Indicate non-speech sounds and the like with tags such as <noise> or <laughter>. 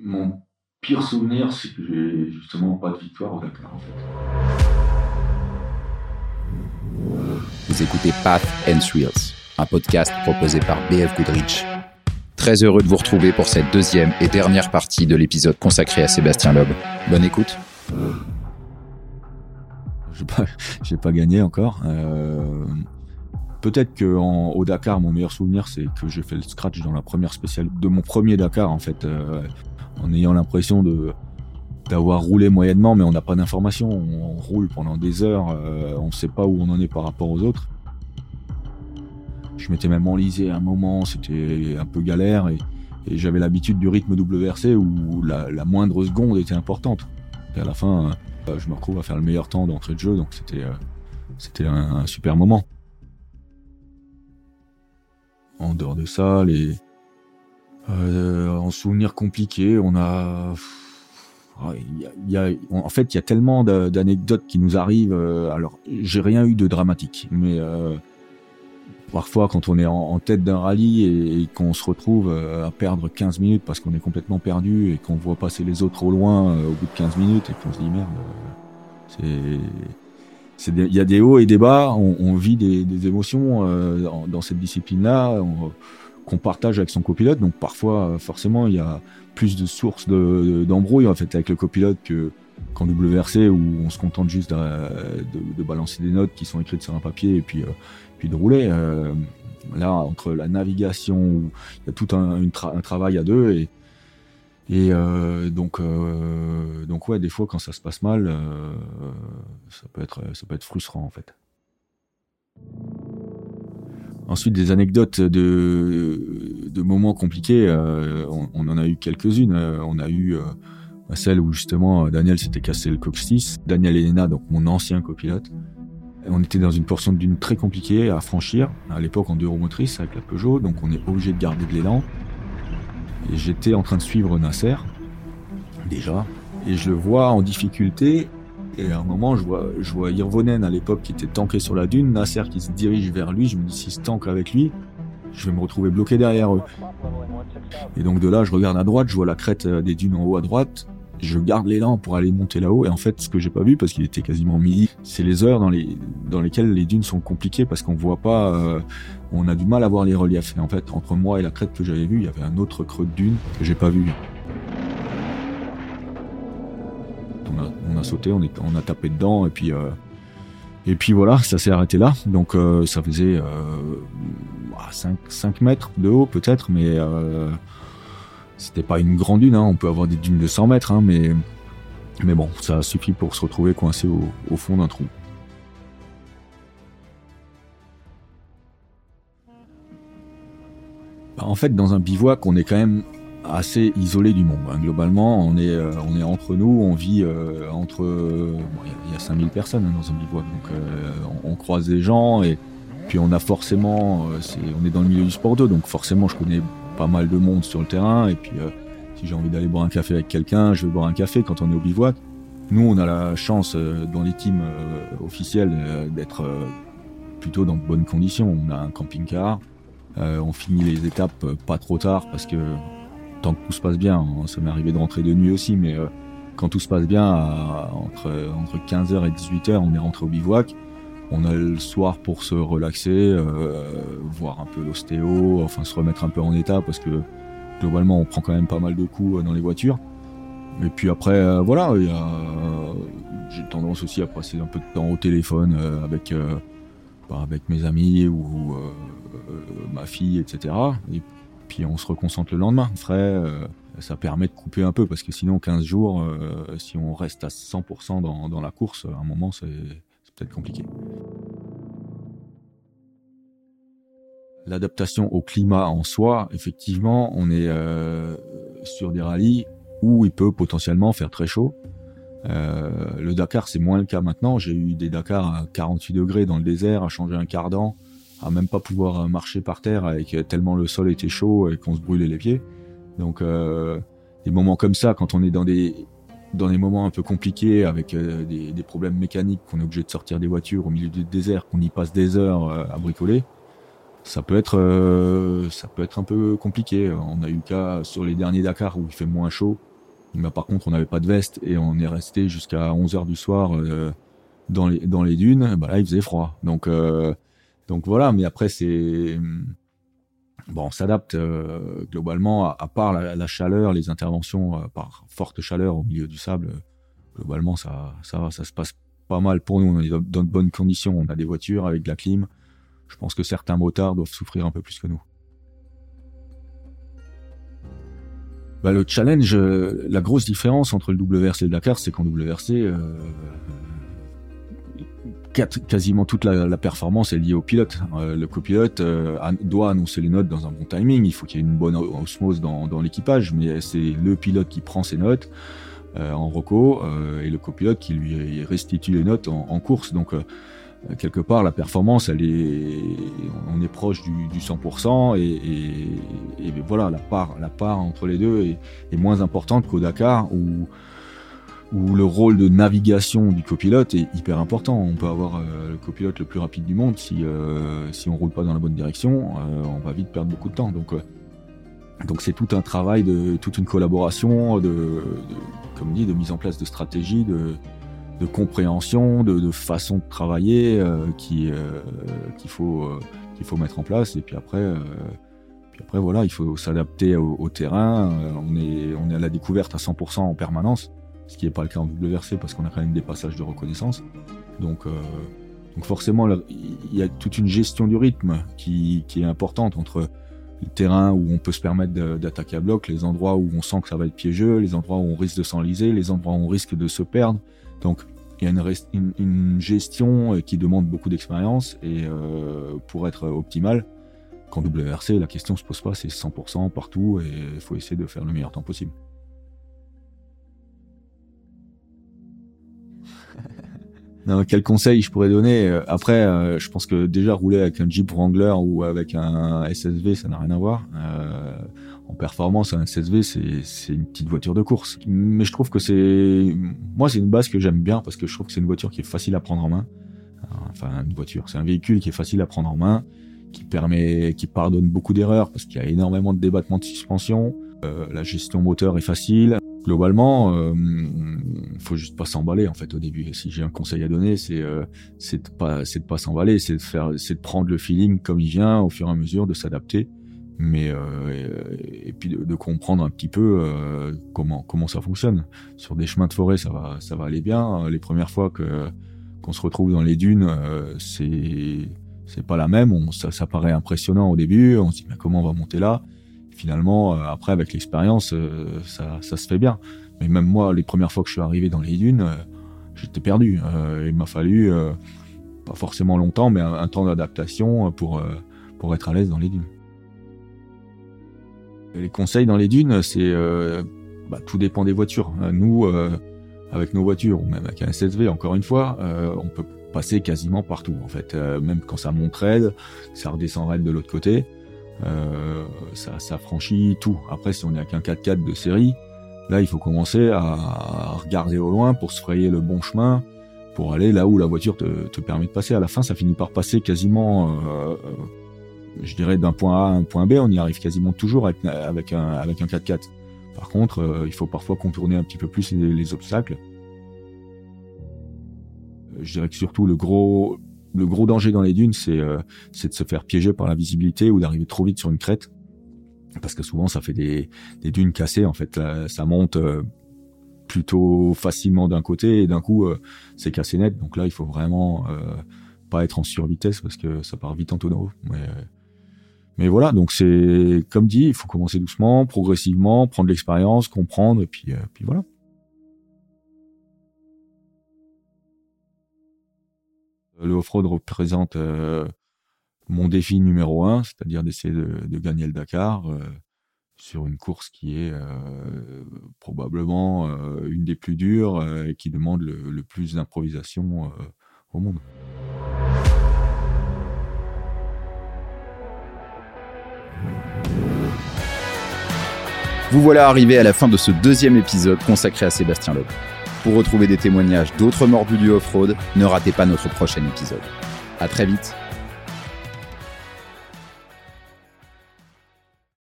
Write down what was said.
Mon pire souvenir, c'est que j'ai justement pas de victoire au Dakar en fait. Vous écoutez Path and Thrills, un podcast proposé par BF Goodrich. Très heureux de vous retrouver pour cette deuxième et dernière partie de l'épisode consacré à Sébastien Loeb. Bonne écoute. Je pas, <laughs> j'ai pas gagné encore. Euh, peut-être que en, au Dakar, mon meilleur souvenir, c'est que j'ai fait le scratch dans la première spéciale de mon premier Dakar en fait. Euh, en ayant l'impression de d'avoir roulé moyennement, mais on n'a pas d'informations. On, roule pendant des heures, euh, on ne sait pas où on en est par rapport aux autres. Je m'étais même enlisé à un moment, c'était un peu galère et, j'avais l'habitude du rythme WRC où la, moindre seconde était importante. Et à la fin, euh, je me retrouve à faire le meilleur temps d'entrée de jeu, donc c'était euh, c'était un, super moment. En dehors de ça, les en souvenir compliqué, on a. Il y a, en fait, il y a tellement d'anecdotes qui nous arrivent. Euh, alors, j'ai rien eu de dramatique, mais euh, parfois, quand on est en, tête d'un rallye et, qu'on se retrouve euh, à perdre 15 minutes parce qu'on est complètement perdu et qu'on voit passer les autres au loin au bout de 15 minutes et qu'on se dit merde, c'est il y a des hauts et des bas, on, vit des, émotions dans cette discipline-là qu'on partage avec son copilote. Donc parfois, euh, forcément, il y a plus de sources d'embrouille en fait avec le copilote que qu'en WRC où on se contente juste de, balancer des notes qui sont écrites sur un papier et puis euh, puis de rouler. Euh, là, entre la navigation, où il y a tout un, un travail à deux et et donc, donc ouais, des fois quand ça se passe mal, ça peut être, ça peut être frustrant en fait. Ensuite, des anecdotes de, de moments compliqués, euh, on, en a eu quelques-unes. Euh, on a eu euh, celle où justement Daniel s'était cassé le coccyx. Daniel Elena, donc mon ancien copilote. On était dans une portion d'une très compliquée à franchir, à l'époque en deux roues motrices avec la Peugeot, donc on est obligé de garder de l'élan. Et j'étais en train de suivre Nasser, déjà, et je le vois en difficulté, et à un moment, je vois, je vois Irvonen à l'époque qui était tanké sur la dune, Nasser qui se dirige vers lui. Je me dis, si se tank avec lui, je vais me retrouver bloqué derrière eux. Et donc de là, je regarde à droite, je vois la crête euh, des dunes en haut à droite. Je garde l'élan pour aller monter là-haut. Et en fait, ce que j'ai pas vu, parce qu'il était quasiment midi, c'est les heures dans, les, dans lesquelles les dunes sont compliquées parce qu'on voit pas, euh, on a du mal à voir les reliefs. Et en fait, entre moi et la crête que j'avais vue, il y avait un autre creux de dune que j'ai pas vu. On a, sauté, on, a tapé dedans et puis euh, et puis voilà, ça s'est arrêté là. Donc euh, ça faisait 5, euh, 5, mètres de haut peut-être, mais c'était pas une grande dune. Hein. On peut avoir des dunes de 100 mètres, hein, mais bon, ça suffit pour se retrouver coincé au fond d'un trou. Bah, en fait, dans un bivouac, on est quand même assez isolé du monde. Hein. Globalement, on est, euh, on est entre nous, on vit euh, entre... Il y, a 5000 personnes hein, dans un bivouac, donc euh, on, croise des gens et puis on a forcément... on est dans le milieu du sport 2, donc forcément je connais pas mal de monde sur le terrain et puis si j'ai envie d'aller boire un café avec quelqu'un, je vais boire un café quand on est au bivouac. Nous, on a la chance dans les teams officiels d'être plutôt dans de bonnes conditions. On a un camping-car, on finit les étapes pas trop tard parce que tant que tout se passe bien. Hein, ça m'est arrivé de rentrer de nuit aussi, mais euh, quand tout se passe bien, entre, entre 15h et 18h, on est rentré au bivouac. On a le soir pour se relaxer, euh, voir un peu l'ostéo, enfin se remettre un peu en état parce que globalement on prend quand même pas mal de coups euh, dans les voitures. Et puis après, voilà, j'ai tendance aussi à passer un peu de temps au téléphone avec, bah, avec mes amis ou ma fille, etc. Et puis on se reconcentre le lendemain, frais. Euh, ça permet de couper un peu parce que sinon 15 jours, euh, si on reste à 100% dans, la course, à un moment c'est peut-être compliqué. L'adaptation au climat en soi, effectivement, on est euh, sur des rallyes où il peut potentiellement faire très chaud. le Dakar, c'est moins le cas maintenant. J'ai eu des Dakar à 48 degrés dans le désert, à changer un cardan à même pas pouvoir euh, marcher par terre avec euh, tellement le sol était chaud et qu'on se brûlait les pieds. Donc euh, des moments comme ça, quand on est dans des dans des moments un peu compliqués avec euh, des, des, problèmes mécaniques, qu'on est obligé de sortir des voitures au milieu du désert, qu'on y passe des heures à bricoler, ça peut être ça peut être un peu compliqué. On a eu le cas sur les derniers Dakar où il fait moins chaud, Mais par contre, on n'avait pas de veste et on est resté jusqu'à 11h du soir dans, les, dans les dunes. Bah là, il faisait froid. Donc, donc voilà, mais après, c'est. Bon, on s'adapte globalement, à, part la, chaleur, les interventions par forte chaleur au milieu du sable. globalement, ça, ça, se passe pas mal pour nous. On est dans de bonnes conditions. On a des voitures avec de la clim. Je pense que certains motards doivent souffrir un peu plus que nous. Bah, le challenge, euh, la grosse différence entre le WRC et le Dakar, c'est qu'en WRC, euh, quasiment toute la, performance est liée au pilote. Euh, le copilote doit annoncer les notes dans un bon timing. Il faut qu'il y ait une bonne osmose dans, l'équipage, mais c'est le pilote qui prend ses notes en reco et le copilote qui lui restitue les notes en, course. Donc euh, quelque part la performance est on est proche du, 100% et, voilà la part la part entre les deux est, moins importante qu'au Dakar où où le rôle de navigation du copilote est hyper important. On peut avoir euh, le copilote le plus rapide du monde si euh, si on roule pas dans la bonne direction, on va vite perdre beaucoup de temps. Donc donc c'est tout un travail de toute une collaboration de, comme dit de mise en place de stratégies de de compréhension, de, façon de travailler euh, qui euh, qu'il faut euh, qu'il faut mettre en place. Et puis après, puis après voilà, il faut s'adapter au, terrain. on est on est à la découverte à 100% en permanence, ce qui n'est pas le cas en WRC parce qu'on a quand même des passages de reconnaissance. Donc donc forcément, il y a toute une gestion du rythme qui, est importante entre le terrain où on peut se permettre d'attaquer à bloc, les endroits où on sent que ça va être piégeux, les endroits où on risque de s'enliser, les endroits où on risque de se perdre. Donc il y a une, gestion euh, qui demande beaucoup d'expérience et euh, pour être optimale, qu'en WRC, la question se pose pas, c'est 100% partout et il faut essayer de faire le meilleur temps possible. Quel conseil je pourrais donner euh, Après, je pense que déjà rouler avec un Jeep Wrangler ou avec un SSV, ça n'a rien à voir. Euh, en performance, un SSV, c'est une petite voiture de course. Mais je trouve que c'est, moi, c'est une base que j'aime bien parce que je trouve que c'est une voiture qui est facile à prendre en main. Enfin, une voiture, c'est un véhicule qui est facile à prendre en main, qui permet, qui pardonne beaucoup d'erreurs parce qu'il y a énormément de débattements de suspension. Euh, la gestion moteur est facile. Globalement, euh, faut juste pas s'emballer en fait au début. Si j'ai un conseil à donner, c'est euh, de pas pas s'emballer, c'est de faire, prendre le feeling comme il vient au fur et à mesure, de s'adapter mais euh, et, puis de, comprendre un petit peu comment comment ça fonctionne. Sur des chemins de forêt, ça va ça va aller bien. Les premières fois que qu'on se retrouve dans les dunes, c'est c'est pas la même. On, ça, ça paraît impressionnant au début. On se dit mais comment on va monter là? Finalement, après avec l'expérience, ça ça se fait bien. Mais même moi, les premières fois que je suis arrivé dans les dunes, j'étais perdu. il m'a fallu pas forcément longtemps, mais un, temps d'adaptation pour pour être à l'aise dans les dunes. Les conseils dans les dunes, c'est euh, bah, tout dépend des voitures. Euh, nous, euh, avec nos voitures ou même avec un SSV, encore une fois, on peut passer quasiment partout. En fait, même quand ça monte raide, ça redescend raide de l'autre côté, ça, ça franchit tout. Après, si on est avec un 4x4 de série, là, il faut commencer à regarder au loin pour se frayer le bon chemin pour aller là où la voiture te, te permet de passer. À la fin, ça finit par passer quasiment je dirais d'un point A à un point B, on y arrive quasiment toujours avec, avec un, avec un 4x4. Par contre, euh, il faut parfois contourner un petit peu plus les, obstacles. Euh, je dirais que surtout le gros, le gros danger dans les dunes, c'est euh, de se faire piéger par la visibilité ou d'arriver trop vite sur une crête. Parce que souvent, ça fait des, des dunes cassées. En fait, ça monte plutôt facilement d'un côté et d'un coup, c'est cassé net. Donc là, il faut vraiment pas être en survitesse parce que ça part vite en tonneau. Mais, mais voilà, donc c'est comme dit, il faut commencer doucement, progressivement, prendre l'expérience, comprendre, et puis, euh, puis voilà. Le off-road représente euh, mon défi numéro un, c'est-à-dire d'essayer de, gagner le Dakar euh, sur une course qui est probablement une des plus dures et qui demande le plus d'improvisation au monde. Vous voilà arrivé à la fin de ce deuxième épisode consacré à Sébastien Loeb. Pour retrouver des témoignages d'autres mordus du off-road, ne ratez pas notre prochain épisode. À très vite